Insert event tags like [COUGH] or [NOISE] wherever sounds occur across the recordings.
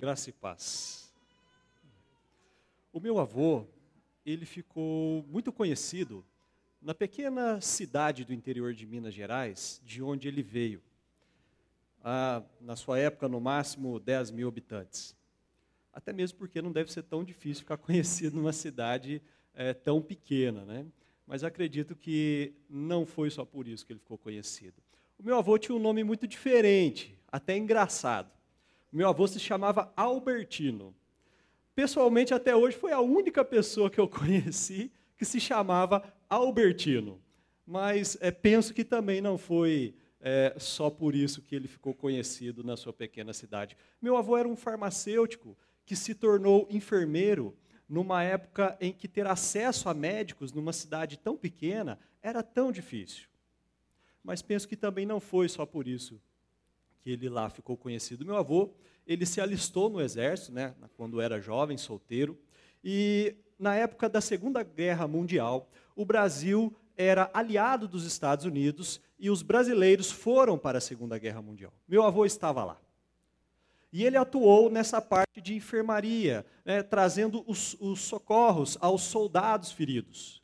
Graça e paz. O meu avô, ele ficou muito conhecido na pequena cidade do interior de Minas Gerais, de onde ele veio. Ah, na sua época, no máximo 10 mil habitantes. Até mesmo porque não deve ser tão difícil ficar [LAUGHS] conhecido numa cidade é, tão pequena, né? Mas acredito que não foi só por isso que ele ficou conhecido. O meu avô tinha um nome muito diferente, até engraçado. Meu avô se chamava Albertino. Pessoalmente, até hoje, foi a única pessoa que eu [LAUGHS] conheci que se chamava Albertino. Mas é, penso que também não foi é, só por isso que ele ficou conhecido na sua pequena cidade. Meu avô era um farmacêutico que se tornou enfermeiro numa época em que ter acesso a médicos numa cidade tão pequena era tão difícil. Mas penso que também não foi só por isso que ele lá ficou conhecido. Meu avô, ele se alistou no exército, né, quando era jovem, solteiro, e na época da Segunda Guerra Mundial, o Brasil era aliado dos Estados Unidos e os brasileiros foram para a Segunda Guerra Mundial. Meu avô estava lá. E ele atuou nessa parte de enfermaria, né, trazendo os, os socorros aos soldados feridos.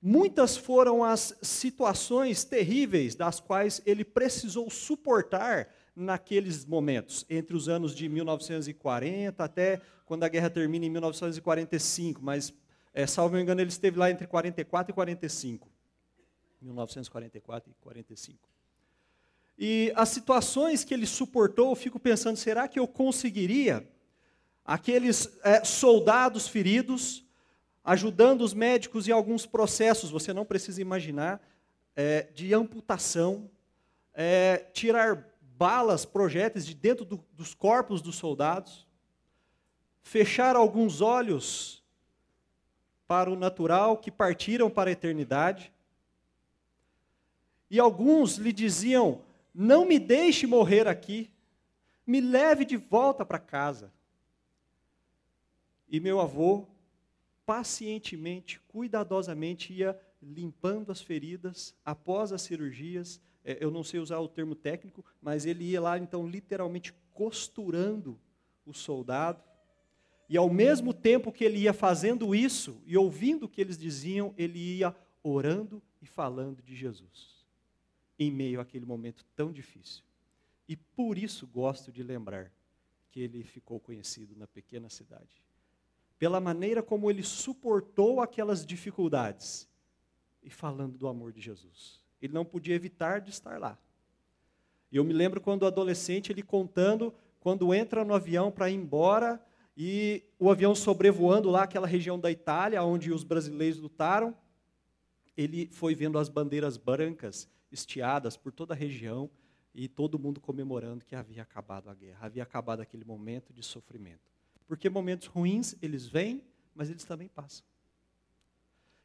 Muitas foram as situações terríveis das quais ele precisou suportar naqueles momentos, entre os anos de 1940 até quando a guerra termina em 1945, mas, é, salvo engano, ele esteve lá entre 44 e 45. 1944 e 45. E as situações que ele suportou, eu fico pensando, será que eu conseguiria? Aqueles é, soldados feridos, ajudando os médicos em alguns processos, você não precisa imaginar, é, de amputação, é, tirar balas, projéteis de dentro do, dos corpos dos soldados, fechar alguns olhos para o natural que partiram para a eternidade. E alguns lhe diziam: não me deixe morrer aqui, me leve de volta para casa. E meu avô, pacientemente, cuidadosamente, ia limpando as feridas após as cirurgias. É, eu não sei usar o termo técnico, mas ele ia lá, então, literalmente costurando o soldado. E ao mesmo tempo que ele ia fazendo isso e ouvindo o que eles diziam, ele ia orando e falando de Jesus em meio àquele momento tão difícil. E por isso gosto de lembrar que ele ficou conhecido na pequena cidade. Pela maneira como ele suportou aquelas dificuldades e falando do amor de Jesus. Ele não podia evitar de estar lá. Eu me lembro quando adolescente ele contando quando entra no avião para ir embora e o avião sobrevoando lá aquela região da Itália onde os brasileiros lutaram, ele foi vendo as bandeiras brancas estiadas por toda a região e todo mundo comemorando que havia acabado a guerra, havia acabado aquele momento de sofrimento. Porque momentos ruins, eles vêm, mas eles também passam.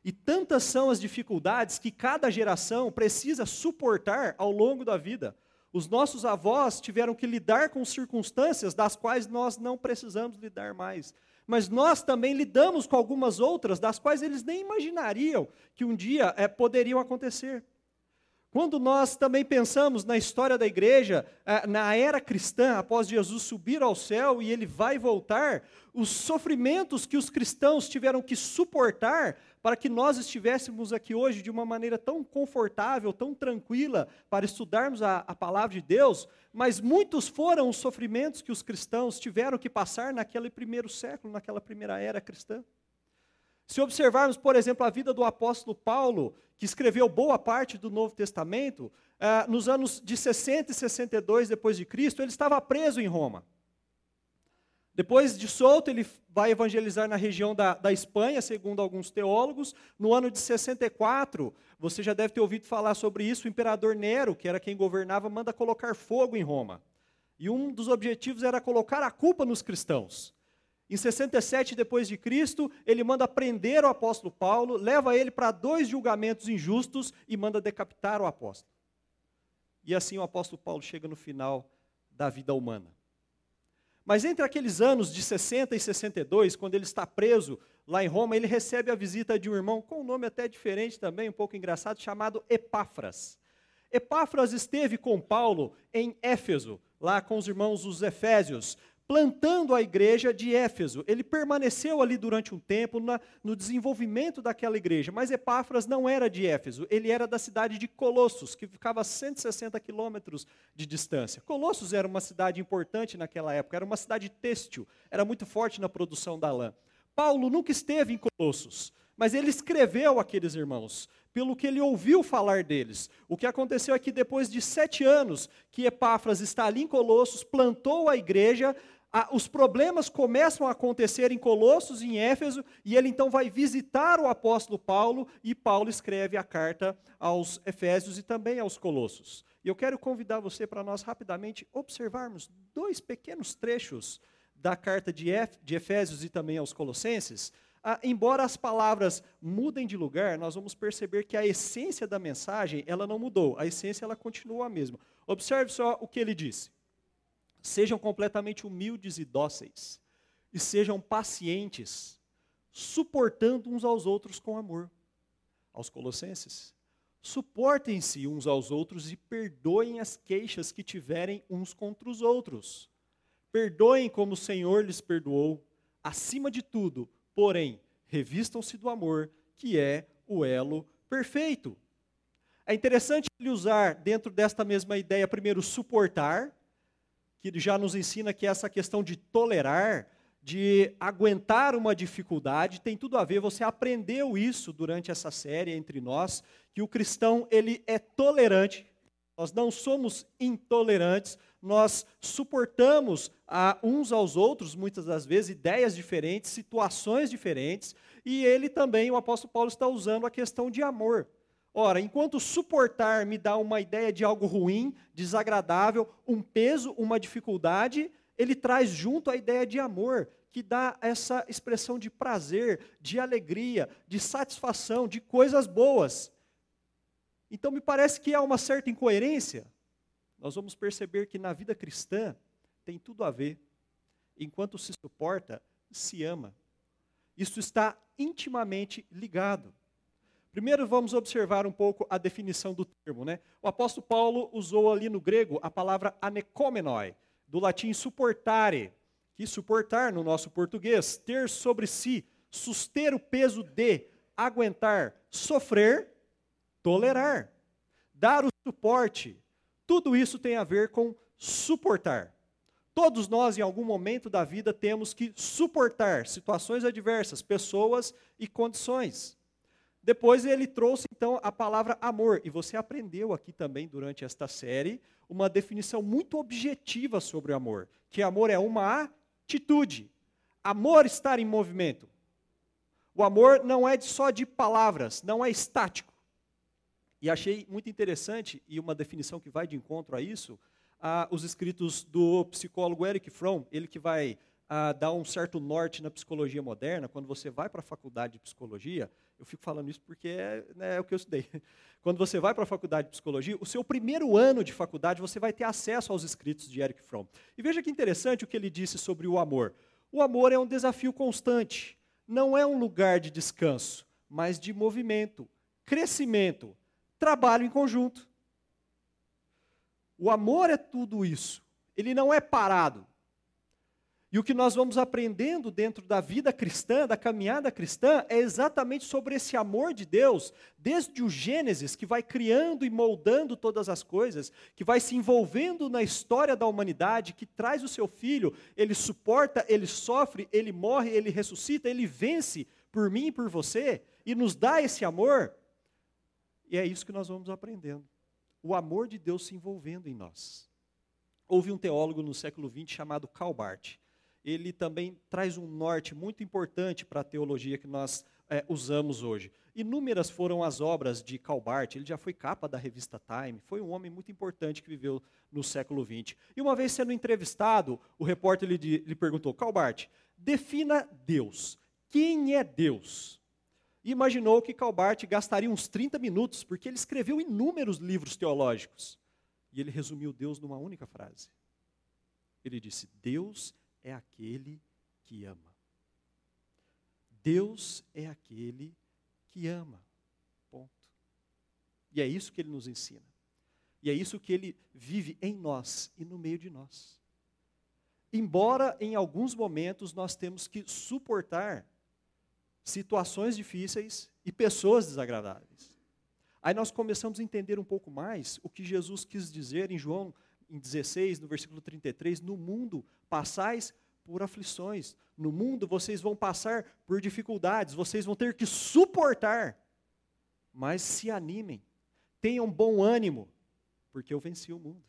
E tantas são as dificuldades que cada geração precisa suportar ao longo da vida. Os nossos avós tiveram que lidar com circunstâncias das quais nós não precisamos lidar mais. Mas nós também lidamos com algumas outras das quais eles nem imaginariam que um dia é, poderiam acontecer. Quando nós também pensamos na história da igreja, eh, na era cristã, após Jesus subir ao céu e ele vai voltar, os sofrimentos que os cristãos tiveram que suportar para que nós estivéssemos aqui hoje de uma maneira tão confortável, tão tranquila, para estudarmos a, a palavra de Deus, mas muitos foram os sofrimentos que os cristãos tiveram que passar naquele primeiro século, naquela primeira era cristã. Se observarmos, por exemplo, a vida do apóstolo Paulo, que escreveu boa parte do Novo Testamento, eh, nos anos de 60 e 62 depois de Cristo, ele estava preso em Roma. Depois de solto, ele vai evangelizar na região da, da Espanha, segundo alguns teólogos. No ano de 64, você já deve ter ouvido falar sobre isso, o imperador Nero, que era quem governava, manda colocar fogo em Roma. E um dos objetivos era colocar a culpa nos cristãos. Em 67 depois de Cristo, ele manda prender o apóstolo Paulo, leva ele para dois julgamentos injustos e manda decapitar o apóstolo. E assim o apóstolo Paulo chega no final da vida humana. Mas entre aqueles anos de 60 e 62, quando ele está preso lá em Roma, ele recebe a visita de um irmão com um nome até diferente também, um pouco engraçado, chamado Epáfras. Epáfras esteve com Paulo em Éfeso, lá com os irmãos os Efésios, plantando a igreja de Éfeso. Ele permaneceu ali durante um tempo na, no desenvolvimento daquela igreja, mas Epáfras não era de Éfeso, ele era da cidade de Colossos, que ficava a 160 quilômetros de distância. Colossos era uma cidade importante naquela época, era uma cidade têxtil, era muito forte na produção da lã. Paulo nunca esteve em Colossos, mas ele escreveu aqueles irmãos, pelo que ele ouviu falar deles. O que aconteceu é que depois de sete anos que Epáfras está ali em Colossos, plantou a igreja, os problemas começam a acontecer em Colossos em Éfeso, e ele então vai visitar o apóstolo Paulo, e Paulo escreve a carta aos Efésios e também aos Colossos. E eu quero convidar você para nós rapidamente observarmos dois pequenos trechos da carta de Efésios e também aos Colossenses, ah, embora as palavras mudem de lugar, nós vamos perceber que a essência da mensagem ela não mudou, a essência ela continua a mesma. Observe só o que ele disse: sejam completamente humildes e dóceis, e sejam pacientes, suportando uns aos outros com amor. Aos Colossenses, suportem-se uns aos outros e perdoem as queixas que tiverem uns contra os outros. Perdoem como o Senhor lhes perdoou. Acima de tudo, porém, revistam-se do amor, que é o elo perfeito. É interessante ele usar, dentro desta mesma ideia, primeiro, suportar, que já nos ensina que essa questão de tolerar, de aguentar uma dificuldade, tem tudo a ver, você aprendeu isso durante essa série entre nós, que o cristão ele é tolerante, nós não somos intolerantes, nós suportamos a uns aos outros, muitas das vezes, ideias diferentes, situações diferentes, e ele também, o apóstolo Paulo, está usando a questão de amor. Ora, enquanto suportar me dá uma ideia de algo ruim, desagradável, um peso, uma dificuldade, ele traz junto a ideia de amor, que dá essa expressão de prazer, de alegria, de satisfação, de coisas boas. Então me parece que há uma certa incoerência nós vamos perceber que na vida cristã tem tudo a ver. Enquanto se suporta, se ama. Isso está intimamente ligado. Primeiro vamos observar um pouco a definição do termo. Né? O apóstolo Paulo usou ali no grego a palavra anekomenoi, do latim suportare, que suportar no nosso português, ter sobre si, suster o peso de, aguentar, sofrer, tolerar, dar o suporte, tudo isso tem a ver com suportar. Todos nós, em algum momento da vida, temos que suportar situações adversas, pessoas e condições. Depois ele trouxe então a palavra amor, e você aprendeu aqui também durante esta série uma definição muito objetiva sobre o amor, que amor é uma atitude. Amor estar em movimento. O amor não é só de palavras, não é estático. E achei muito interessante, e uma definição que vai de encontro a isso, ah, os escritos do psicólogo Eric Fromm, ele que vai ah, dar um certo norte na psicologia moderna. Quando você vai para a faculdade de psicologia, eu fico falando isso porque é, né, é o que eu estudei. [LAUGHS] Quando você vai para a faculdade de psicologia, o seu primeiro ano de faculdade, você vai ter acesso aos escritos de Eric Fromm. E veja que interessante o que ele disse sobre o amor. O amor é um desafio constante, não é um lugar de descanso, mas de movimento, crescimento, trabalho em conjunto. O amor é tudo isso. Ele não é parado. E o que nós vamos aprendendo dentro da vida cristã, da caminhada cristã, é exatamente sobre esse amor de Deus, desde o Gênesis, que vai criando e moldando todas as coisas, que vai se envolvendo na história da humanidade, que traz o seu filho, ele suporta, ele sofre, ele morre, ele ressuscita, ele vence por mim e por você, e nos dá esse amor. E é isso que nós vamos aprendendo. O amor de Deus se envolvendo em nós. Houve um teólogo no século XX chamado Karl Barth. Ele também traz um norte muito importante para a teologia que nós é, usamos hoje. Inúmeras foram as obras de Karl Barth, ele já foi capa da revista Time, foi um homem muito importante que viveu no século XX. E uma vez sendo entrevistado, o repórter lhe, lhe perguntou, Karl Barth, defina Deus. Quem é Deus? e imaginou que Calbart gastaria uns 30 minutos, porque ele escreveu inúmeros livros teológicos. E ele resumiu Deus numa única frase. Ele disse: Deus é aquele que ama. Deus é aquele que ama. Ponto. E é isso que ele nos ensina. E é isso que ele vive em nós e no meio de nós. embora em alguns momentos nós temos que suportar situações difíceis e pessoas desagradáveis. Aí nós começamos a entender um pouco mais o que Jesus quis dizer em João em 16, no versículo 33, no mundo passais por aflições. No mundo vocês vão passar por dificuldades, vocês vão ter que suportar. Mas se animem, tenham bom ânimo, porque eu venci o mundo.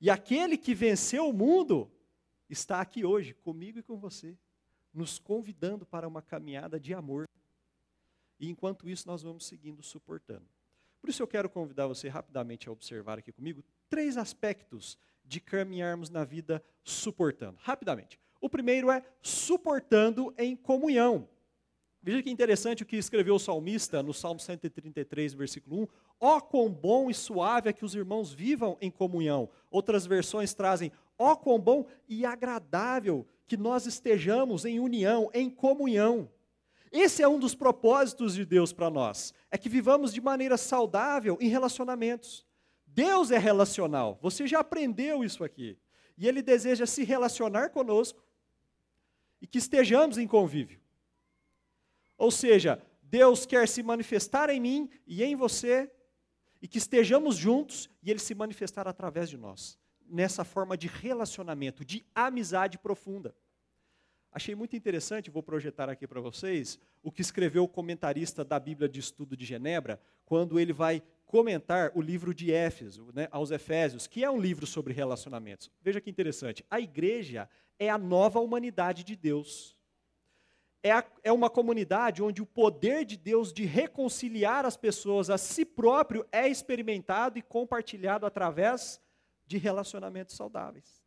E aquele que venceu o mundo está aqui hoje, comigo e com você, nos convidando para uma caminhada de amor. E enquanto isso, nós vamos seguindo, suportando. Por isso, eu quero convidar você rapidamente a observar aqui comigo três aspectos de caminharmos na vida suportando. Rapidamente. O primeiro é suportando em comunhão. Veja que interessante o que escreveu o salmista no Salmo 133, versículo 1. Ó oh, quão bom e suave é que os irmãos vivam em comunhão. Outras versões trazem, ó oh, quão bom e agradável que nós estejamos em união, em comunhão. Esse é um dos propósitos de Deus para nós, é que vivamos de maneira saudável em relacionamentos. Deus é relacional, você já aprendeu isso aqui. E Ele deseja se relacionar conosco e que estejamos em convívio. Ou seja, Deus quer se manifestar em mim e em você, e que estejamos juntos e Ele se manifestar através de nós, nessa forma de relacionamento, de amizade profunda. Achei muito interessante, vou projetar aqui para vocês, o que escreveu o comentarista da Bíblia de Estudo de Genebra, quando ele vai comentar o livro de Éfeso, né, aos Efésios, que é um livro sobre relacionamentos. Veja que interessante. A igreja é a nova humanidade de Deus. É, a, é uma comunidade onde o poder de Deus de reconciliar as pessoas a si próprio é experimentado e compartilhado através de relacionamentos saudáveis.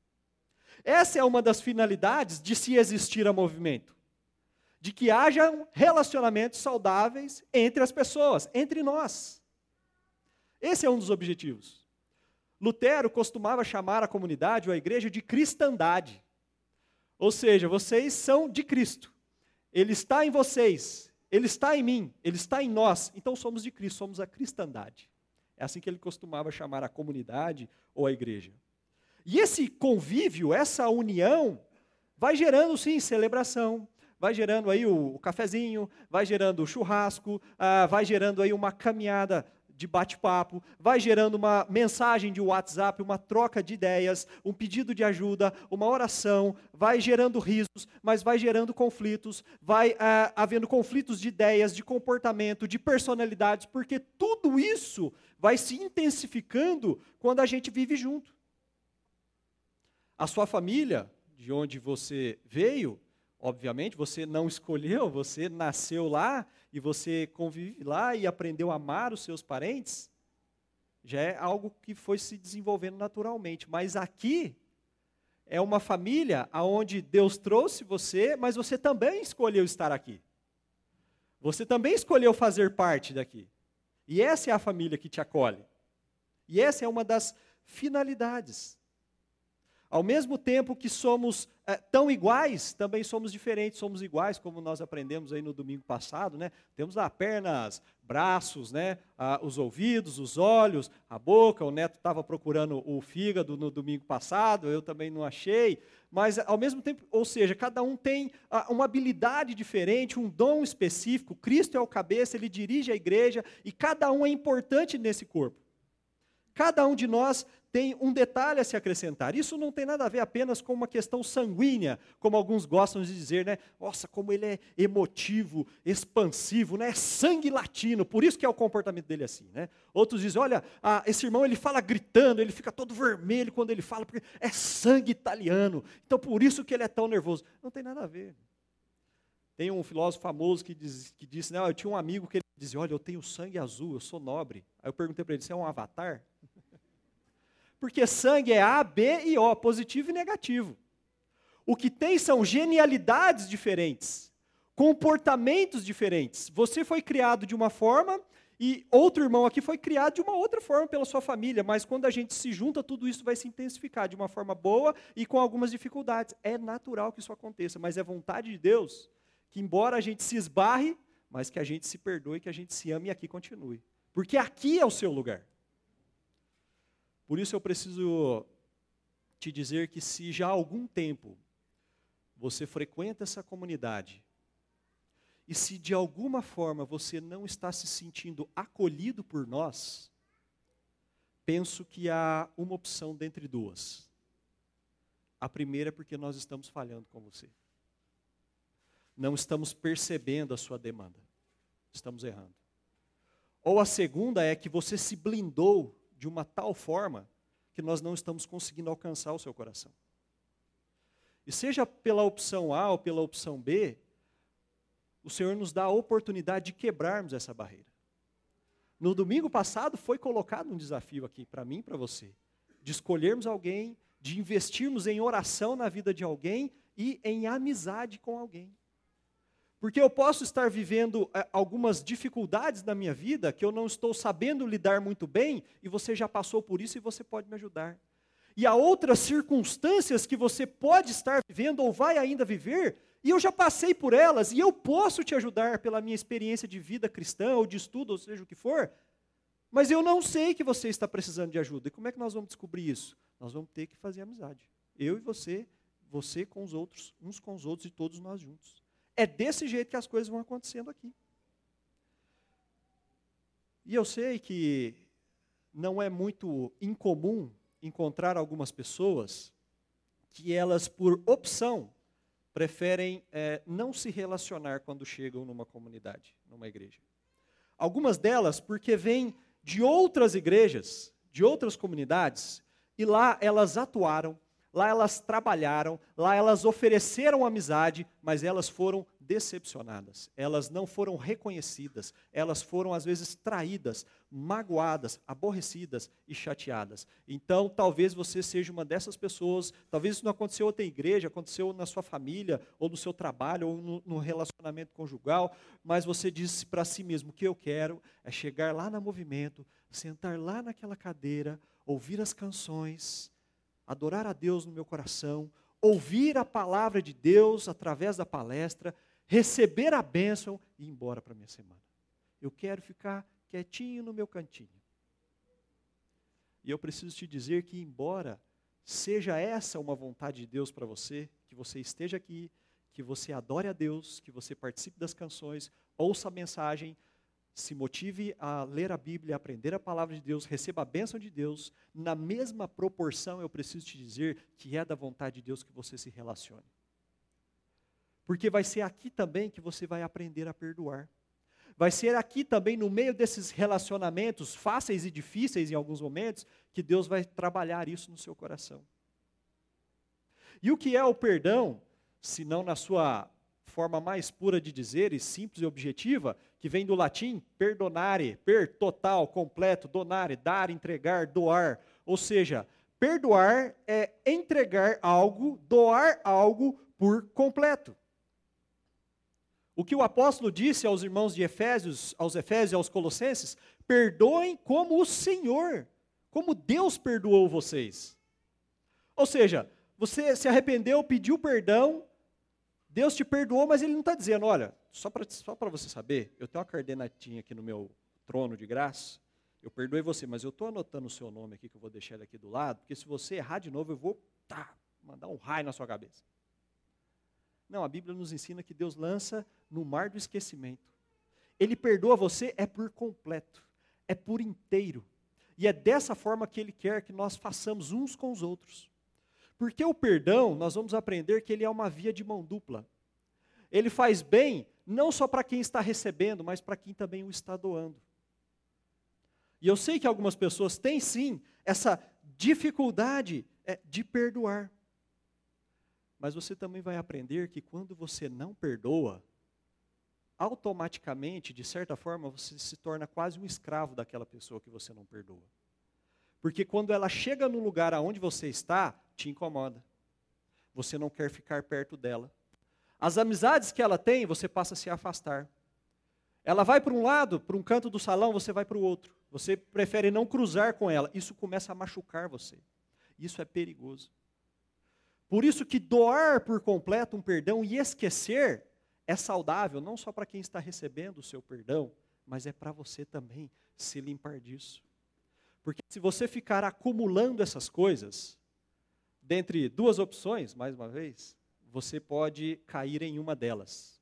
Essa é uma das finalidades de se existir a movimento. De que haja relacionamentos saudáveis entre as pessoas, entre nós. Esse é um dos objetivos. Lutero costumava chamar a comunidade ou a igreja de cristandade. Ou seja, vocês são de Cristo. Ele está em vocês, ele está em mim, ele está em nós. Então somos de Cristo, somos a cristandade. É assim que ele costumava chamar a comunidade ou a igreja. E esse convívio, essa união, vai gerando sim celebração, vai gerando aí o, cafezinho, vai gerando o churrasco, ah, vai gerando aí uma caminhada de bate-papo, vai gerando uma mensagem de WhatsApp, uma troca de ideias, um pedido de ajuda, uma oração, vai gerando risos, mas vai gerando conflitos, vai ah, havendo conflitos de ideias, de comportamento, de personalidades, porque tudo isso vai se intensificando quando a gente vive junto. A sua família, de onde você veio, obviamente, você não escolheu, você nasceu lá e você convive lá e aprendeu a amar os seus parentes, já é algo que foi se desenvolvendo naturalmente. Mas aqui é uma família aonde Deus trouxe você, mas você também escolheu estar aqui. Você também escolheu fazer parte daqui. E essa é a família que te acolhe. E essa é uma das finalidades. Ao mesmo tempo que somos é, tão iguais, também somos diferentes, somos iguais, como nós aprendemos aí no domingo passado, né? Temos lá pernas, braços, né? Ah, os ouvidos, os olhos, a boca. O Neto estava procurando o fígado no domingo passado, eu também não achei. Mas, ao mesmo tempo, ou seja, cada um tem ah, uma habilidade diferente, um dom específico. Cristo é o cabeça, ele dirige a igreja e cada um é importante nesse corpo. Cada um de nós tem um detalhe a se acrescentar. Isso não tem nada a ver apenas com uma questão sanguínea, como alguns gostam de dizer, né? Nossa, como ele é emotivo, expansivo, né? É sangue latino, por isso que é o comportamento dele assim, né? Outros dizem, olha, ah, esse irmão ele fala gritando, ele fica todo vermelho quando ele fala, porque é sangue italiano. Então por isso que ele é tão nervoso. Não tem nada a ver. Tem um filósofo famoso que, diz, que disse, né, eu tinha um amigo que ele dizia, olha, eu tenho sangue azul, eu sou nobre. Aí eu perguntei para ele, você é um avatar? Porque sangue é A, B e O, positivo e negativo. O que tem são genialidades diferentes, comportamentos diferentes. Você foi criado de uma forma e outro irmão aqui foi criado de uma outra forma pela sua família, mas quando a gente se junta, tudo isso vai se intensificar de uma forma boa e com algumas dificuldades. É natural que isso aconteça, mas é vontade de Deus que, embora a gente se esbarre, mas que a gente se perdoe, que a gente se ame e aqui continue. Porque aqui é o seu lugar. Por isso eu preciso te dizer que se já há algum tempo você frequenta essa comunidade e se de alguma forma você não está se sentindo acolhido por nós, penso que há uma opção dentre duas. A primeira é porque nós estamos falhando com você. Não estamos percebendo a sua demanda. Estamos errando. Ou a segunda é que você se blindou de uma tal forma que nós não estamos conseguindo alcançar o seu coração. E seja pela opção A ou pela opção B, o Senhor nos dá a oportunidade de quebrarmos essa barreira. No domingo passado foi colocado um desafio aqui para mim e para você, de escolhermos alguém, de investirmos em oração na vida de alguém e em amizade com alguém. Porque eu posso estar vivendo é, algumas dificuldades na minha vida que eu não estou sabendo lidar muito bem, e você já passou por isso e você pode me ajudar. E há outras circunstâncias que você pode estar vivendo ou vai ainda viver, e eu já passei por elas, e eu posso te ajudar pela minha experiência de vida cristã, ou de estudo, ou seja o que for, mas eu não sei que você está precisando de ajuda. E como é que nós vamos descobrir isso? Nós vamos ter que fazer amizade. Eu e você, você com os outros, uns com os outros e todos nós juntos. É desse jeito que as coisas vão acontecendo aqui. E eu sei que não é muito incomum encontrar algumas pessoas que elas, por opção, preferem é, não se relacionar quando chegam numa comunidade, numa igreja. Algumas delas porque vêm de outras igrejas, de outras comunidades, e lá elas atuaram, lá elas trabalharam, lá elas ofereceram amizade, mas elas foram decepcionadas, elas não foram reconhecidas, elas foram às vezes traídas, magoadas, aborrecidas e chateadas. Então, talvez você seja uma dessas pessoas, talvez isso não aconteceu outra igreja, aconteceu na sua família, ou no seu trabalho, ou no, relacionamento conjugal, mas você disse para si mesmo: o que eu quero é chegar lá no movimento, sentar lá naquela cadeira, ouvir as canções, adorar a Deus no meu coração, ouvir a palavra de Deus através da palestra, receber a bênção e ir embora para a minha semana. Eu quero ficar quietinho no meu cantinho. E eu preciso te dizer que, embora seja essa uma vontade de Deus para você, que você esteja aqui, que você adore a Deus, que você participe das canções, ouça a mensagem, se motive a ler a Bíblia, aprender a palavra de Deus, receba a bênção de Deus, na mesma proporção eu preciso te dizer que é da vontade de Deus que você se relacione. Porque vai ser aqui também que você vai aprender a perdoar. Vai ser aqui também, no meio desses relacionamentos fáceis e difíceis em alguns momentos, que Deus vai trabalhar isso no seu coração. E o que é o perdão, se não na sua forma mais pura de dizer e simples e objetiva, que vem do latim perdonare, per total, completo, donare, dar, entregar, doar. Ou seja, perdoar é entregar algo, doar algo por completo. O que o apóstolo disse aos irmãos de Efésios, aos Efésios e aos Colossenses, perdoem como o Senhor, como Deus perdoou vocês. Ou seja, você se arrependeu, pediu perdão, Deus te perdoou, mas Ele não está dizendo, olha, só para só você saber, eu tenho uma cardenatinha aqui no meu trono de graça, eu perdoei você, mas eu estou anotando o seu nome aqui, que eu vou deixar ele aqui do lado, porque se você errar de novo, eu vou tá, mandar um raio na sua cabeça. Não, a Bíblia nos ensina que Deus lança no mar do esquecimento. Ele perdoa você é por completo, é por inteiro. E é dessa forma que Ele quer que nós façamos uns com os outros. Porque o perdão, nós vamos aprender que ele é uma via de mão dupla. Ele faz bem não só para quem está recebendo, mas para quem também o está doando. E eu sei que algumas pessoas têm sim essa dificuldade é, de perdoar. Mas você também vai aprender que quando você não perdoa, automaticamente, de certa forma, você se torna quase um escravo daquela pessoa que você não perdoa. Porque quando ela chega no lugar aonde você está, te incomoda. Você não quer ficar perto dela. As amizades que ela tem, você passa a se afastar. Ela vai para um lado, para um canto do salão, você vai para o outro. Você prefere não cruzar com ela. Isso começa a machucar você. Isso é perigoso. Por isso que doar por completo um perdão e esquecer é saudável, não só para quem está recebendo o seu perdão, mas é para você também se limpar disso. Porque se você ficar acumulando essas coisas, dentre duas opções, mais uma vez, você pode cair em uma delas: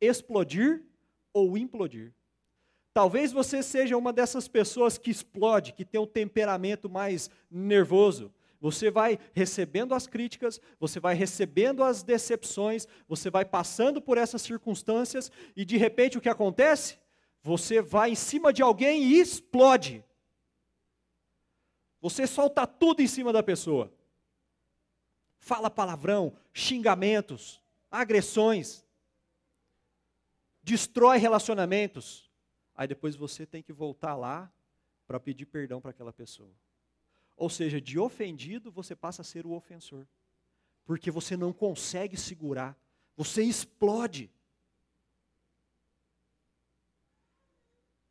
explodir ou implodir. Talvez você seja uma dessas pessoas que explode, que tem um temperamento mais nervoso. Você vai recebendo as críticas, você vai recebendo as decepções, você vai passando por essas circunstâncias e de repente o que acontece? Você vai em cima de alguém e explode. Você solta tudo em cima da pessoa. Fala palavrão, xingamentos, agressões. Destrói relacionamentos Aí depois você tem que voltar lá para pedir perdão para aquela pessoa. Ou seja, de ofendido você passa a ser o ofensor. Porque você não consegue segurar. Você explode.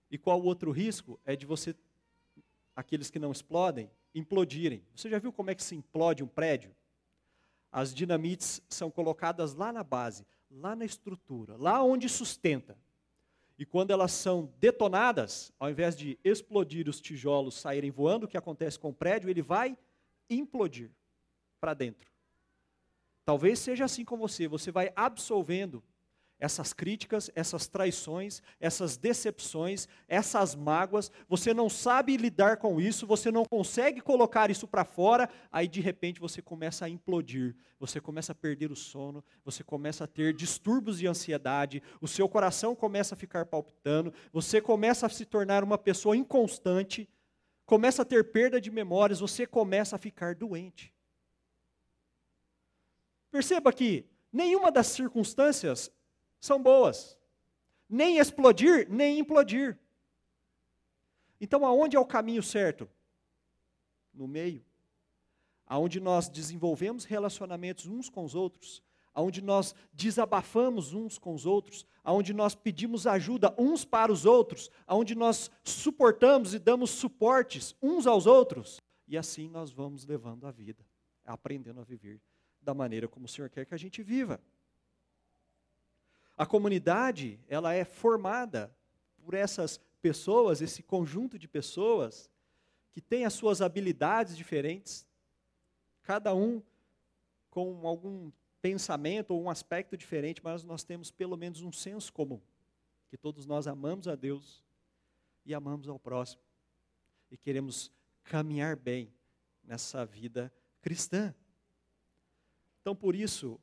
E qual o outro risco? É de você, aqueles que não explodem, implodirem. Você já viu como é que se implode um prédio? As dinamites são colocadas lá na base, lá na estrutura, lá onde sustenta. E quando elas são detonadas, ao invés de explodir os tijolos saírem voando, o que acontece com o prédio, ele vai implodir para dentro. Talvez seja assim com você, você vai absolvendo essas críticas, essas traições, essas decepções, essas mágoas, você não sabe lidar com isso, você não consegue colocar isso para fora, aí de repente você começa a implodir, você começa a perder o sono, você começa a ter distúrbios de ansiedade, o seu coração começa a ficar palpitando, você começa a se tornar uma pessoa inconstante, começa a ter perda de memórias, você começa a ficar doente. Perceba que nenhuma das circunstâncias são boas. Nem explodir, nem implodir. Então, aonde é o caminho certo? No meio. Aonde nós desenvolvemos relacionamentos uns com os outros, aonde nós desabafamos uns com os outros, aonde nós pedimos ajuda uns para os outros, aonde nós suportamos e damos suportes uns aos outros, e assim nós vamos levando a vida, aprendendo a viver da maneira como o Senhor quer que a gente viva. A comunidade, ela é formada por essas pessoas, esse conjunto de pessoas que tem as suas habilidades diferentes, cada um com algum pensamento ou um aspecto diferente, mas nós temos pelo menos um senso comum, que todos nós amamos a Deus e amamos ao próximo e queremos caminhar bem nessa vida cristã. Então, por isso,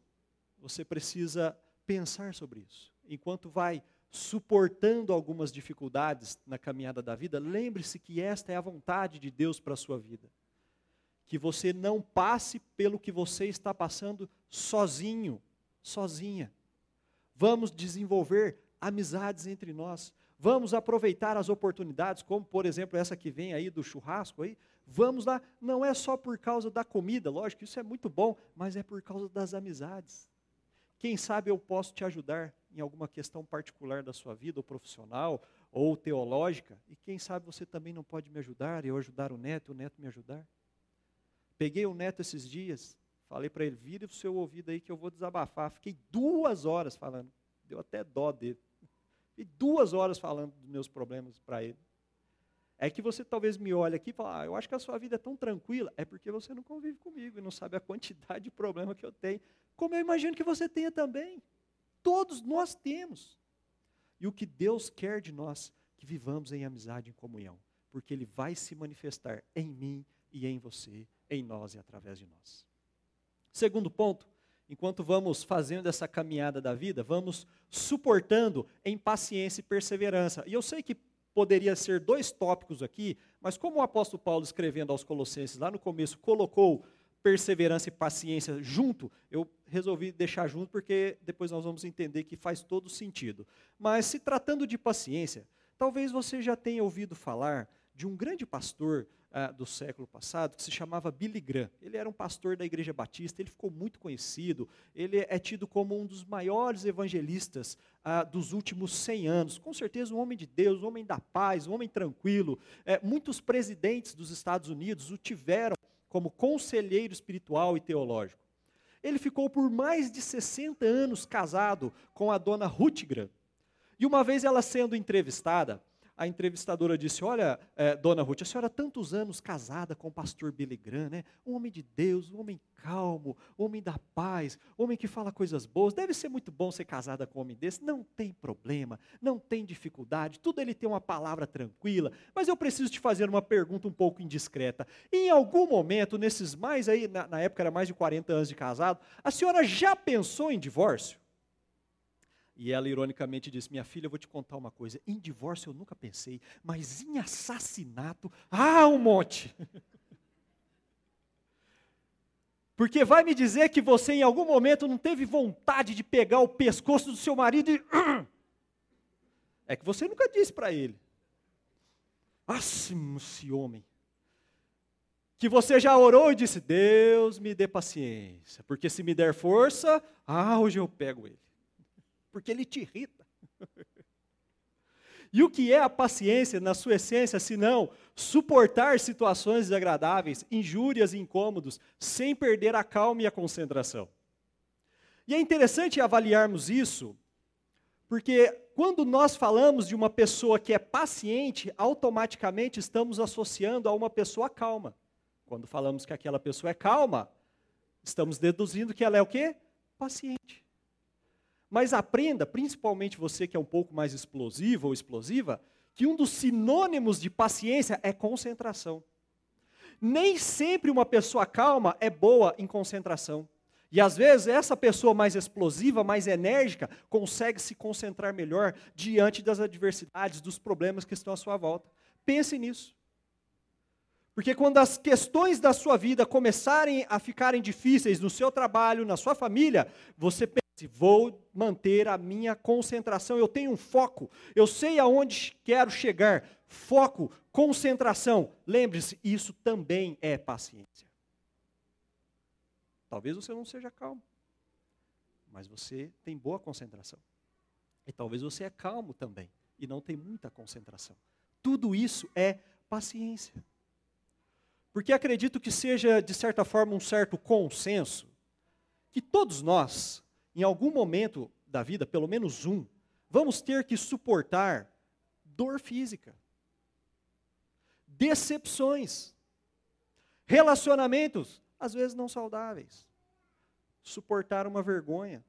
você precisa pensar sobre isso. Enquanto vai suportando algumas dificuldades na caminhada da vida, lembre-se que esta é a vontade de Deus para a sua vida. Que você não passe pelo que você está passando sozinho, sozinha. Vamos desenvolver amizades entre nós. Vamos aproveitar as oportunidades, como por exemplo essa que vem aí do churrasco aí. Vamos lá, não é só por causa da comida, lógico, isso é muito bom, mas é por causa das amizades. Quem sabe eu posso te ajudar em alguma questão particular da sua vida, ou profissional, ou teológica, e quem sabe você também não pode me ajudar, eu ajudar o neto, o neto me ajudar. Peguei o neto esses dias, falei para ele, vire o seu ouvido aí que eu vou desabafar. Fiquei duas horas falando, deu até dó dele. E duas horas falando dos meus problemas para ele. É que você talvez me olhe aqui e fale, ah, eu acho que a sua vida é tão tranquila. É porque você não convive comigo e não sabe a quantidade de problema que eu tenho como eu imagino que você tenha também. Todos nós temos. E o que Deus quer de nós, que vivamos em amizade, em comunhão, porque Ele vai se manifestar em mim e em você, em nós e através de nós. Segundo ponto, enquanto vamos fazendo essa caminhada da vida, vamos suportando em paciência e perseverança. E eu sei que poderia ser dois tópicos aqui, mas como o apóstolo Paulo escrevendo aos Colossenses lá no começo colocou perseverança e paciência junto, eu resolvi deixar junto porque depois nós vamos entender que faz todo sentido. Mas se tratando de paciência, talvez você já tenha ouvido falar de um grande pastor ah, do século passado que se chamava Billy Graham. Ele era um pastor da Igreja Batista, ele ficou muito conhecido, ele é tido como um dos maiores evangelistas ah, dos últimos 100 anos. Com certeza um homem de Deus, um homem da paz, um homem tranquilo. É, muitos presidentes dos Estados Unidos o tiveram como conselheiro espiritual e teológico. Ele ficou por mais de 60 anos casado com a dona Rutger. E uma vez ela sendo entrevistada, a entrevistadora disse: Olha, é, dona Ruth, a senhora há tantos anos casada com o pastor Billy Graham, né? um homem de Deus, um homem calmo, um homem da paz, um homem que fala coisas boas. Deve ser muito bom ser casada com um homem desse. Não tem problema, não tem dificuldade, tudo ele tem uma palavra tranquila. Mas eu preciso te fazer uma pergunta um pouco indiscreta. Em algum momento, nesses mais aí, na, na época era mais de 40 anos de casado, a senhora já pensou em divórcio? E ela ironicamente disse: Minha filha, eu vou te contar uma coisa. Em divórcio eu nunca pensei, mas em assassinato, ah, um monte. [LAUGHS] Porque vai me dizer que você em algum momento não teve vontade de pegar o pescoço do seu marido e. [COUGHS] É que você nunca disse para ele. Ássimo esse homem. Que você já orou e disse: Deus me dê paciência, porque se me der força, ah, hoje eu pego ele porque ele te irrita. [LAUGHS] E o que é a paciência na sua essência, senão suportar situações desagradáveis, injúrias e incômodos, sem perder a calma e a concentração? E é interessante avaliarmos isso, porque quando nós falamos de uma pessoa que é paciente, automaticamente estamos associando a uma pessoa calma. Quando falamos que aquela pessoa é calma, estamos deduzindo que ela é o quê? Paciente. Mas aprenda, principalmente você que é um pouco mais explosivo ou explosiva, que um dos sinônimos de paciência é concentração. Nem sempre uma pessoa calma é boa em concentração. E às vezes essa pessoa mais explosiva, mais enérgica, consegue se concentrar melhor diante das adversidades, dos problemas que estão à sua volta. Pense nisso. Porque quando as questões da sua vida começarem a ficarem difíceis no seu trabalho, na sua família, você Vou manter a minha concentração. Eu tenho um foco. Eu sei aonde quero chegar. Foco, concentração. Lembre-se, isso também é paciência. Talvez você não seja calmo, mas você tem boa concentração. E talvez você é calmo também e não tem muita concentração. Tudo isso é paciência. Porque acredito que seja, de certa forma, um certo consenso que todos nós em algum momento da vida, pelo menos um, vamos ter que suportar dor física, decepções, relacionamentos, às vezes não saudáveis, suportar uma vergonha,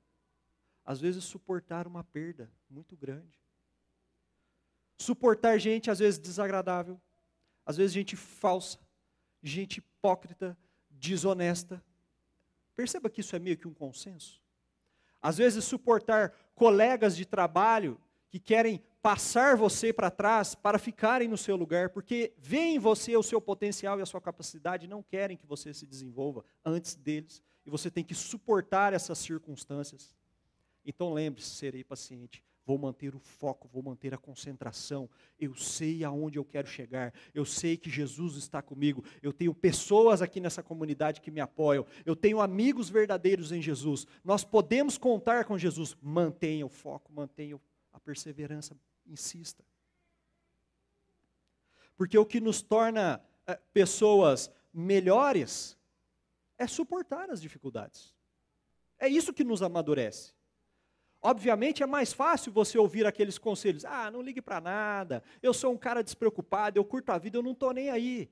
às vezes suportar uma perda muito grande, suportar gente às vezes desagradável, às vezes gente falsa, gente hipócrita, desonesta. Perceba que isso é meio que um consenso. Às vezes, suportar colegas de trabalho que querem passar você para trás para ficarem no seu lugar, porque veem em você o seu potencial e a sua capacidade, não querem que você se desenvolva antes deles, e você tem que suportar essas circunstâncias. Então lembre-se, serei paciente, vou manter o foco, vou manter a concentração. Eu sei aonde eu quero chegar, eu sei que Jesus está comigo, eu tenho pessoas aqui nessa comunidade que me apoiam, eu tenho amigos verdadeiros em Jesus. Nós podemos contar com Jesus. Mantenha o foco, mantenha a perseverança, insista. Porque o que nos torna é, pessoas melhores é suportar as dificuldades. É isso que nos amadurece. Obviamente é mais fácil você ouvir aqueles conselhos: ah, não ligue para nada, eu sou um cara despreocupado, eu curto a vida, eu não estou nem aí.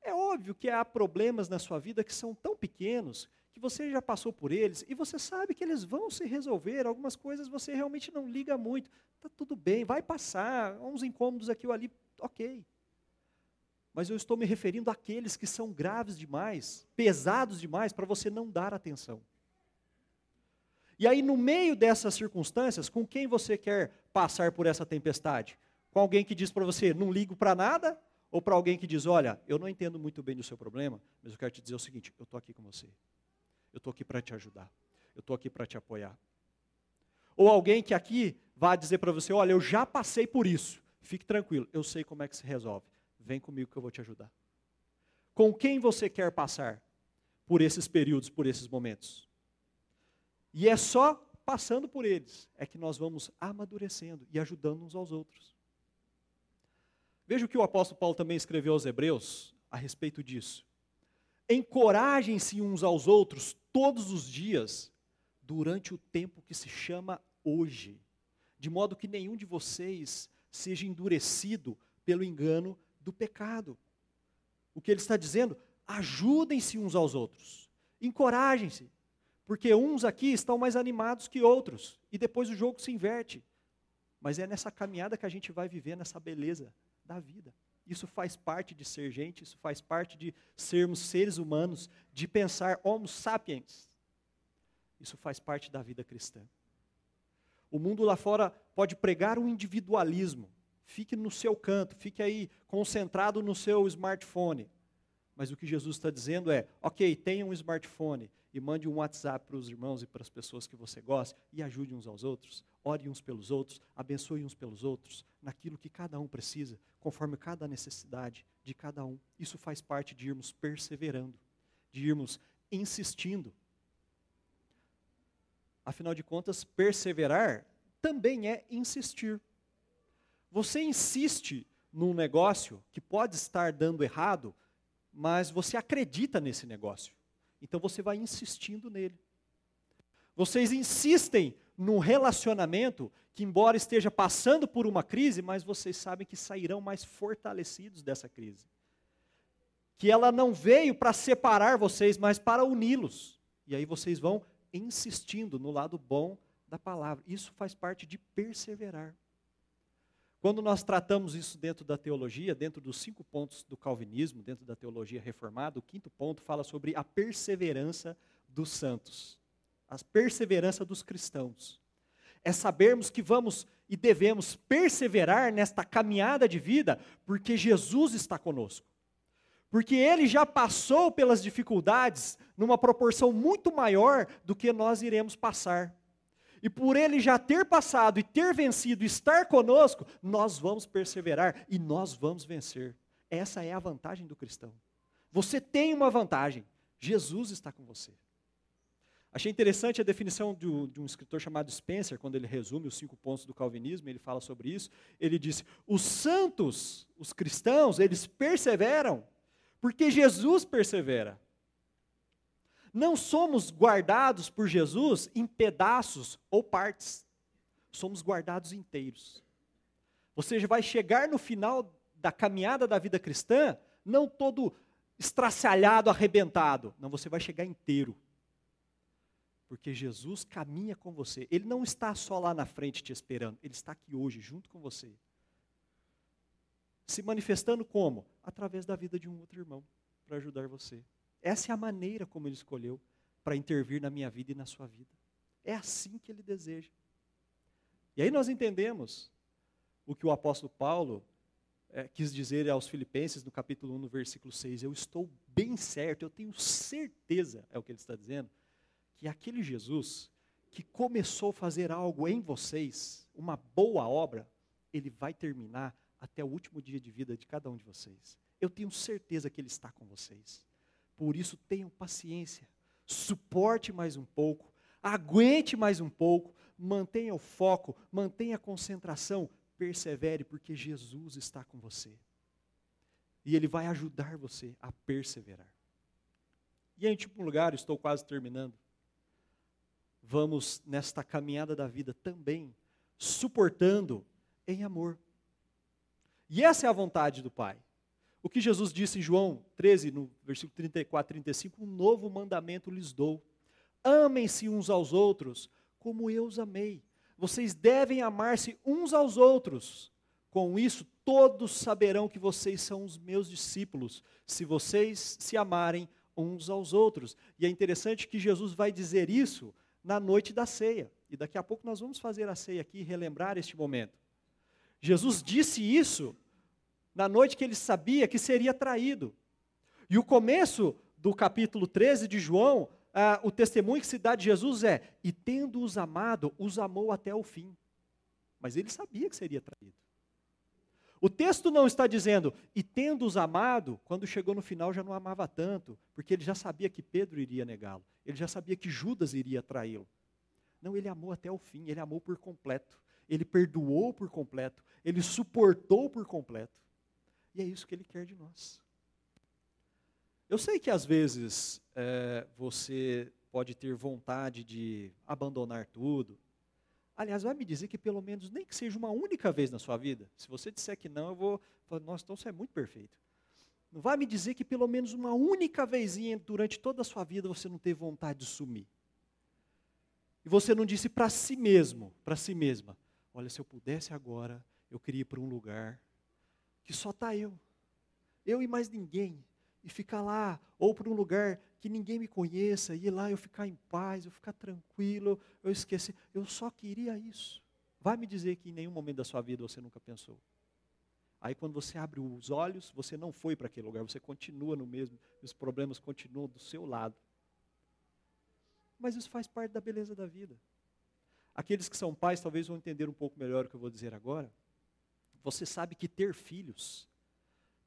É óbvio que há problemas na sua vida que são tão pequenos que você já passou por eles e você sabe que eles vão se resolver. Algumas coisas você realmente não liga muito. Está tudo bem, vai passar, uns incômodos aqui ou ali, ok. Mas eu estou me referindo àqueles que são graves demais, pesados demais, para você não dar atenção. E aí, no meio dessas circunstâncias, com quem você quer passar por essa tempestade? Com alguém que diz para você, não ligo para nada? Ou para alguém que diz, olha, eu não entendo muito bem do seu problema, mas eu quero te dizer o seguinte: eu estou aqui com você. Eu estou aqui para te ajudar. Eu estou aqui para te apoiar. Ou alguém que aqui vai dizer para você: olha, eu já passei por isso. Fique tranquilo, eu sei como é que se resolve. Vem comigo que eu vou te ajudar. Com quem você quer passar por esses períodos, por esses momentos? E é só passando por eles é que nós vamos amadurecendo e ajudando uns aos outros. Veja o que o apóstolo Paulo também escreveu aos Hebreus a respeito disso. Encorajem-se uns aos outros todos os dias, durante o tempo que se chama hoje, de modo que nenhum de vocês seja endurecido pelo engano do pecado. O que ele está dizendo? Ajudem-se uns aos outros, encorajem-se, porque uns aqui estão mais animados que outros, e depois o jogo se inverte. Mas é nessa caminhada que a gente vai viver nessa beleza da vida. Isso faz parte de ser gente, isso faz parte de sermos seres humanos, de pensar homo sapiens. Isso faz parte da vida cristã. O mundo lá fora pode pregar um individualismo. Fique no seu canto, fique aí concentrado no seu smartphone. Mas o que Jesus está dizendo é: ok, tenha um smartphone e mande um WhatsApp para os irmãos e para as pessoas que você gosta e ajude uns aos outros, ore uns pelos outros, abençoe uns pelos outros, naquilo que cada um precisa, conforme cada necessidade de cada um. Isso faz parte de irmos perseverando, de irmos insistindo. Afinal de contas, perseverar também é insistir. Você insiste num negócio que pode estar dando errado, mas você acredita nesse negócio. Então você vai insistindo nele. Vocês insistem num relacionamento que, embora esteja passando por uma crise, mas vocês sabem que sairão mais fortalecidos dessa crise. Que ela não veio para separar vocês, mas para uni-los. E aí vocês vão insistindo no lado bom da palavra. Isso faz parte de perseverar. Quando nós tratamos isso dentro da teologia, dentro dos cinco pontos do calvinismo, dentro da teologia reformada, o quinto ponto fala sobre a perseverança dos santos, a perseverança dos cristãos. É sabermos que vamos e devemos perseverar nesta caminhada de vida, porque Jesus está conosco. Porque ele já passou pelas dificuldades numa proporção muito maior do que nós iremos passar. E por ele já ter passado e ter vencido, estar conosco, nós vamos perseverar e nós vamos vencer. Essa é a vantagem do cristão. Você tem uma vantagem: Jesus está com você. Achei interessante a definição de um, escritor chamado Spencer, quando ele resume os cinco pontos do calvinismo, ele fala sobre isso. Ele disse: os santos, os cristãos, eles perseveram, porque Jesus persevera. Não somos guardados por Jesus em pedaços ou partes. Somos guardados inteiros. Você vai chegar no final da caminhada da vida cristã, não todo estraçalhado, arrebentado. Não, você vai chegar inteiro. Porque Jesus caminha com você. Ele não está só lá na frente te esperando, ele está aqui hoje, junto com você. Se manifestando como? Através da vida de um outro irmão, para ajudar você. Essa é a maneira como ele escolheu para intervir na minha vida e na sua vida. É assim que ele deseja. E aí nós entendemos o que o apóstolo Paulo é, quis dizer aos Filipenses no capítulo 1, no versículo 6. Eu estou bem certo, eu tenho certeza, é o que ele está dizendo, que aquele Jesus que começou a fazer algo em vocês, uma boa obra, ele vai terminar até o último dia de vida de cada um de vocês. Eu tenho certeza que ele está com vocês. Por isso, tenham paciência, suporte mais um pouco, aguente mais um pouco, mantenha o foco, mantenha a concentração, persevere, porque Jesus está com você. E Ele vai ajudar você a perseverar. E em último lugar, estou quase terminando. Vamos nesta caminhada da vida também suportando em amor. E essa é a vontade do Pai. O que Jesus disse em João 13, no versículo 34, 35, um novo mandamento lhes dou. Amem-se uns aos outros, como eu os amei. Vocês devem amar-se uns aos outros. Com isso, todos saberão que vocês são os meus discípulos, se vocês se amarem uns aos outros. E é interessante que Jesus vai dizer isso na noite da ceia. E daqui a pouco nós vamos fazer a ceia aqui e relembrar este momento. Jesus disse isso na noite que ele sabia que seria traído. E o começo do capítulo 13 de João, ah, o testemunho que se dá de Jesus é: E tendo-os amado, os amou até o fim. Mas ele sabia que seria traído. O texto não está dizendo, e tendo-os amado, quando chegou no final já não amava tanto, porque ele já sabia que Pedro iria negá-lo, ele já sabia que Judas iria traí-lo. Não, ele amou até o fim, ele amou por completo, ele perdoou por completo, ele suportou por completo. E é isso que Ele quer de nós. Eu sei que às vezes é, você pode ter vontade de abandonar tudo, Aliás, vai me dizer que pelo menos nem que seja uma única vez na sua vida. Se você disser que não, eu vou falar, nossa, então você é muito perfeito. Não vai me dizer que pelo menos uma única vezinha durante toda a sua vida você não teve vontade de sumir. E você não disse para si mesmo, para si mesma, olha, se eu pudesse agora, eu queria ir para um lugar que só está eu. Eu e mais ninguém. E ficar lá, ou para um lugar que ninguém me conheça, e ir lá eu ficar em paz, eu ficar tranquilo, eu esquecer. Eu só queria isso. Vai me dizer que em nenhum momento da sua vida você nunca pensou. Aí quando você abre os olhos, você não foi para aquele lugar, você continua no mesmo, os problemas continuam do seu lado. Mas isso faz parte da beleza da vida. Aqueles que são pais talvez vão entender um pouco melhor o que eu vou dizer agora. Você sabe que ter filhos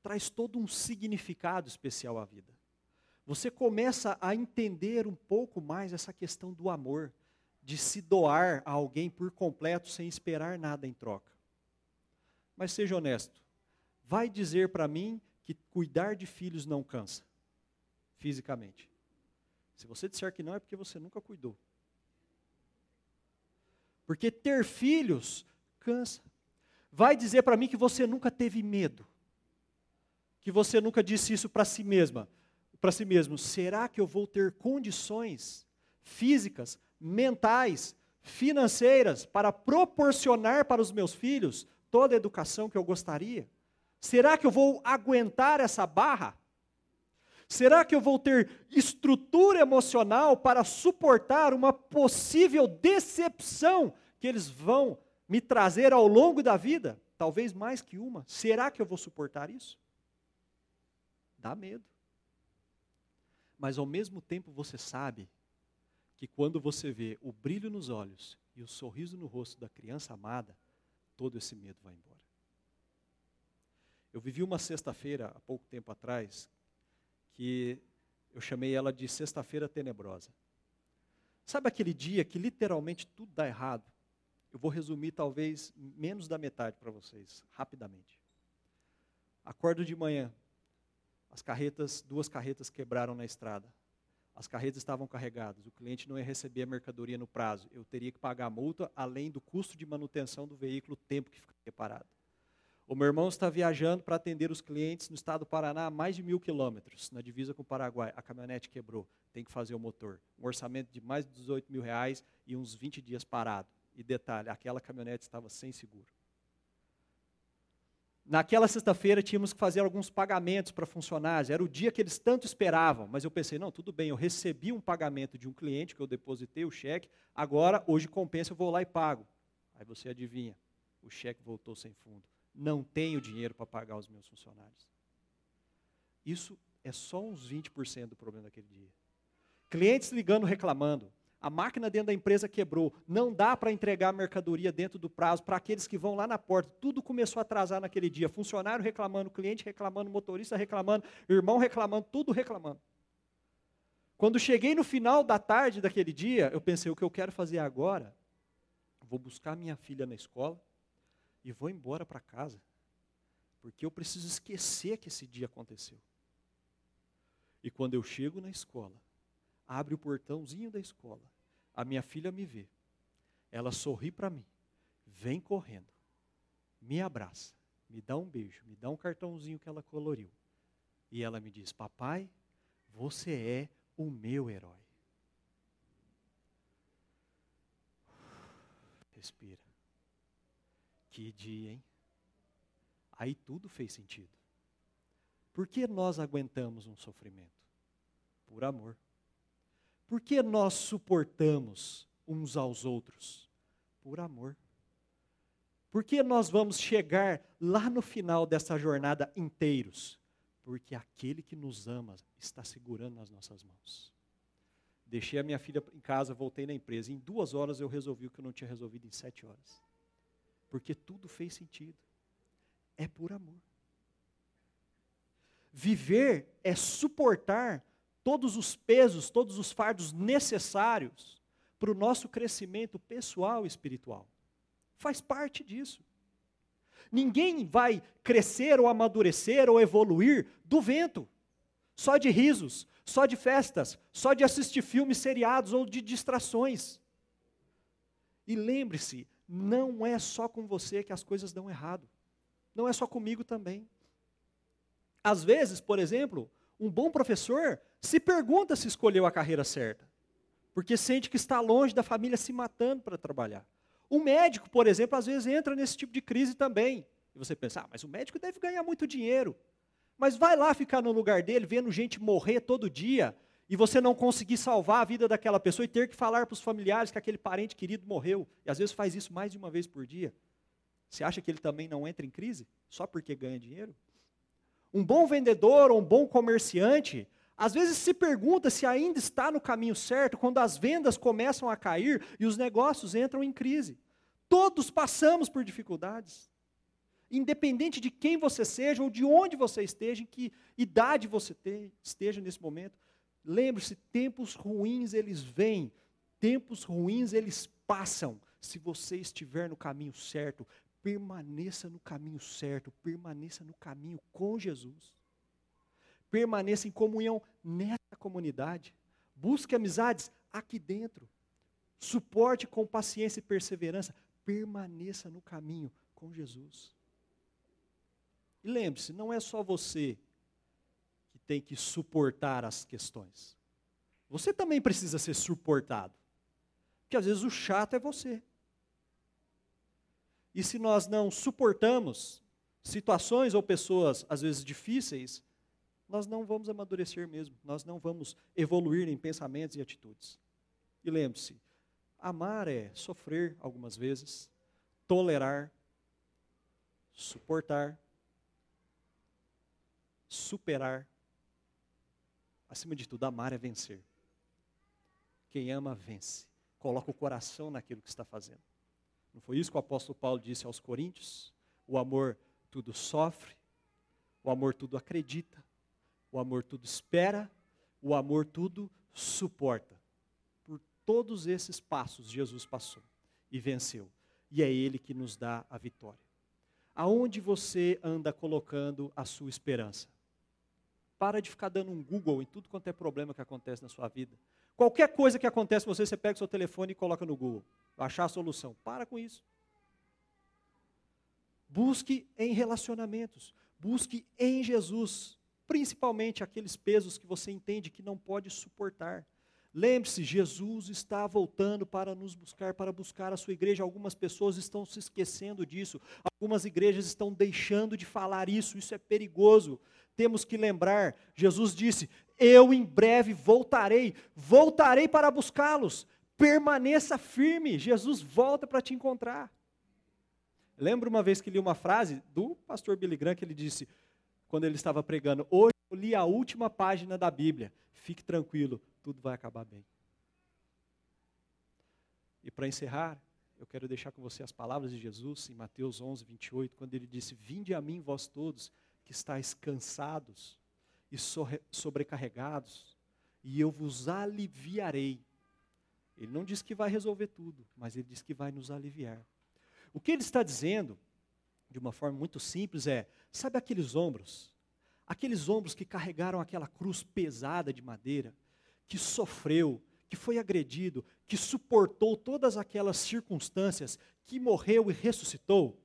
traz todo um significado especial à vida. Você começa a entender um pouco mais essa questão do amor, de se doar a alguém por completo sem esperar nada em troca. Mas seja honesto, vai dizer para mim que cuidar de filhos não cansa, fisicamente. Se você disser que não, é porque você nunca cuidou. Porque ter filhos cansa. Vai dizer para mim que você nunca teve medo. Que você nunca disse isso para si mesma, para si mesmo. Será que eu vou ter condições físicas, mentais, financeiras para proporcionar para os meus filhos toda a educação que eu gostaria? Será que eu vou aguentar essa barra? Será que eu vou ter estrutura emocional para suportar uma possível decepção que eles vão me trazer ao longo da vida? Talvez mais que uma. Será que eu vou suportar isso? Dá medo. Mas ao mesmo tempo você sabe que quando você vê o brilho nos olhos e o sorriso no rosto da criança amada, todo esse medo vai embora. Eu vivi uma sexta-feira, há pouco tempo atrás, que eu chamei ela de Sexta-feira Tenebrosa. Sabe aquele dia que literalmente tudo dá errado? Eu vou resumir talvez menos da metade para vocês, rapidamente. Acordo de manhã, as carretas, duas carretas quebraram na estrada. As carretas estavam carregadas, o cliente não ia receber a mercadoria no prazo. Eu teria que pagar a multa, além do custo de manutenção do veículo, o tempo que ficaria parado. O meu irmão está viajando para atender os clientes no estado do Paraná a mais de mil quilômetros, na divisa com o Paraguai. A caminhonete quebrou, tem que fazer o motor. Um orçamento de mais de 18 mil reais e uns 20 dias parado. E detalhe, aquela caminhonete estava sem seguro. Naquela sexta-feira tínhamos que fazer alguns pagamentos para funcionários. Era o dia que eles tanto esperavam. Mas eu pensei, não, tudo bem, eu recebi um pagamento de um cliente que eu depositei o cheque. Agora, hoje compensa, eu vou lá e pago. Aí você adivinha, o cheque voltou sem fundo não tenho dinheiro para pagar os meus funcionários. Isso é só uns 20% do problema daquele dia. Clientes ligando reclamando. A máquina dentro da empresa quebrou. Não dá para entregar a mercadoria dentro do prazo para aqueles que vão lá na porta. Tudo começou a atrasar naquele dia. Funcionário reclamando, cliente reclamando, motorista reclamando, irmão reclamando, tudo reclamando. Quando cheguei no final da tarde daquele dia, eu pensei: o que eu quero fazer agora? Vou buscar minha filha na escola, e vou embora para casa, porque eu preciso esquecer que esse dia aconteceu. E quando eu chego na escola, abre o portãozinho da escola, a minha filha me vê, ela sorri para mim, vem correndo, me abraça, me dá um beijo, me dá um cartãozinho que ela coloriu. E ela me diz: Papai, você é o meu herói. Respira. Que dia, hein? Aí tudo fez sentido. Por que nós aguentamos um sofrimento? Por amor. Por que nós suportamos uns aos outros? Por amor. Por que nós vamos chegar lá no final dessa jornada inteiros? Porque aquele que nos ama está segurando nas nossas mãos. Deixei a minha filha em casa, voltei na empresa. Em duas horas eu resolvi o que eu não tinha resolvido em sete horas porque tudo fez sentido. É por amor. Viver é suportar todos os pesos, todos os fardos necessários para o nosso crescimento pessoal e espiritual. Faz parte disso. Ninguém vai crescer ou amadurecer ou evoluir do vento, só de risos, só de festas, só de assistir filmes seriados ou de distrações. E lembre-se, não é só com você que as coisas dão errado. Não é só comigo também. Às vezes, por exemplo, um bom professor se pergunta se escolheu a carreira certa, porque sente que está longe da família se matando para trabalhar. Um médico, por exemplo, às vezes entra nesse tipo de crise também. E você pensa, ah, mas o médico deve ganhar muito dinheiro. Mas vai lá ficar no lugar dele, vendo gente morrer todo dia, e você não conseguir salvar a vida daquela pessoa e ter que falar para os familiares que aquele parente querido morreu. E às vezes faz isso mais de uma vez por dia. Você acha que ele também não entra em crise só porque ganha dinheiro? Um bom vendedor ou um bom comerciante, às vezes se pergunta se ainda está no caminho certo quando as vendas começam a cair e os negócios entram em crise. Todos passamos por dificuldades. Independente de quem você seja ou de onde você esteja, em que idade você te, esteja nesse momento, lembre-se, tempos ruins eles vêm, tempos ruins eles passam. Se você estiver no caminho certo, permaneça no caminho certo, permaneça no caminho com Jesus. Permaneça em comunhão nessa comunidade. Busque amizades aqui dentro. Suporte com paciência e perseverança. Permaneça no caminho com Jesus. E lembre-se, não é só você que tem que suportar as questões. Você também precisa ser suportado. Porque às vezes o chato é você. E se nós não suportamos situações ou pessoas, às vezes difíceis, nós não vamos amadurecer mesmo, nós não vamos evoluir em pensamentos e atitudes. E lembre-se, amar é sofrer algumas vezes, tolerar, suportar, superar. Acima de tudo, amar é vencer. Quem ama, vence. Coloca o coração naquilo que está fazendo. Não foi isso que o apóstolo Paulo disse aos Coríntios? O amor tudo sofre, o amor tudo acredita, o amor tudo espera, o amor tudo suporta. Por todos esses passos, Jesus passou e venceu. E é Ele que nos dá a vitória. Aonde você anda colocando a sua esperança? Para de ficar dando um Google em tudo quanto é problema que acontece na sua vida. Qualquer coisa que acontece com você, você pega o seu telefone e coloca no Google. Achar a solução. Para com isso. Busque em relacionamentos. Busque em Jesus. Principalmente aqueles pesos que você entende que não pode suportar. Lembre-se, Jesus está voltando para nos buscar, para buscar a sua igreja. Algumas pessoas estão se esquecendo disso. Algumas igrejas estão deixando de falar isso. Isso é perigoso temos que lembrar: Jesus disse: Eu em breve voltarei, voltarei para buscá-los. Permaneça firme, Jesus volta para te encontrar. Lembro uma vez que li uma frase do pastor Billy Graham que ele disse, quando ele estava pregando: Hoje eu li a última página da Bíblia. Fique tranquilo, tudo vai acabar bem. E para encerrar, eu quero deixar com você as palavras de Jesus em Mateus 11, 28, quando ele disse: Vinde a mim, vós todos que estáis cansados e sobrecarregados, e eu vos aliviarei. Ele não diz que vai resolver tudo, mas ele diz que vai nos aliviar. O que ele está dizendo, de uma forma muito simples, é: sabe aqueles ombros? Aqueles ombros que carregaram aquela cruz pesada de madeira, que sofreu, que foi agredido, que suportou todas aquelas circunstâncias, que morreu e ressuscitou.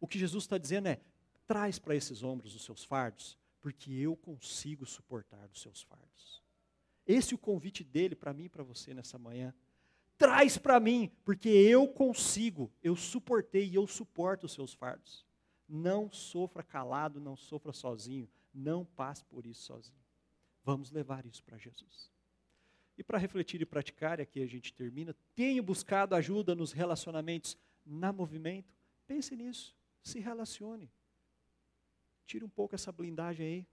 O que Jesus está dizendo é: Traz para esses ombros os seus fardos, porque eu consigo suportar os seus fardos. Esse é o convite dele para mim e para você nessa manhã. Traz para mim, porque eu consigo, eu suportei e eu suporto os seus fardos. Não sofra calado, não sofra sozinho, não passe por isso sozinho. Vamos levar isso para Jesus. E para refletir e praticar, e aqui a gente termina, tenho buscado ajuda nos relacionamentos na movimento. Pense nisso, se relacione. Tire um pouco essa blindagem aí.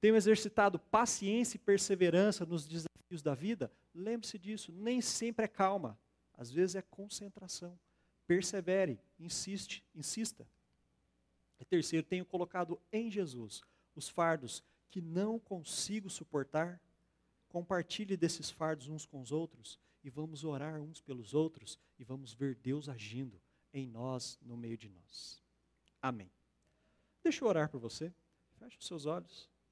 Tenho exercitado paciência e perseverança nos desafios da vida? Lembre-se disso, nem sempre é calma, às vezes é concentração. Persevere, insiste, insista. E terceiro, tenho colocado em Jesus os fardos que não consigo suportar. Compartilhe desses fardos uns com os outros e vamos orar uns pelos outros e vamos ver Deus agindo em nós, no meio de nós. Amém. Deixa eu orar por você. Feche os seus olhos.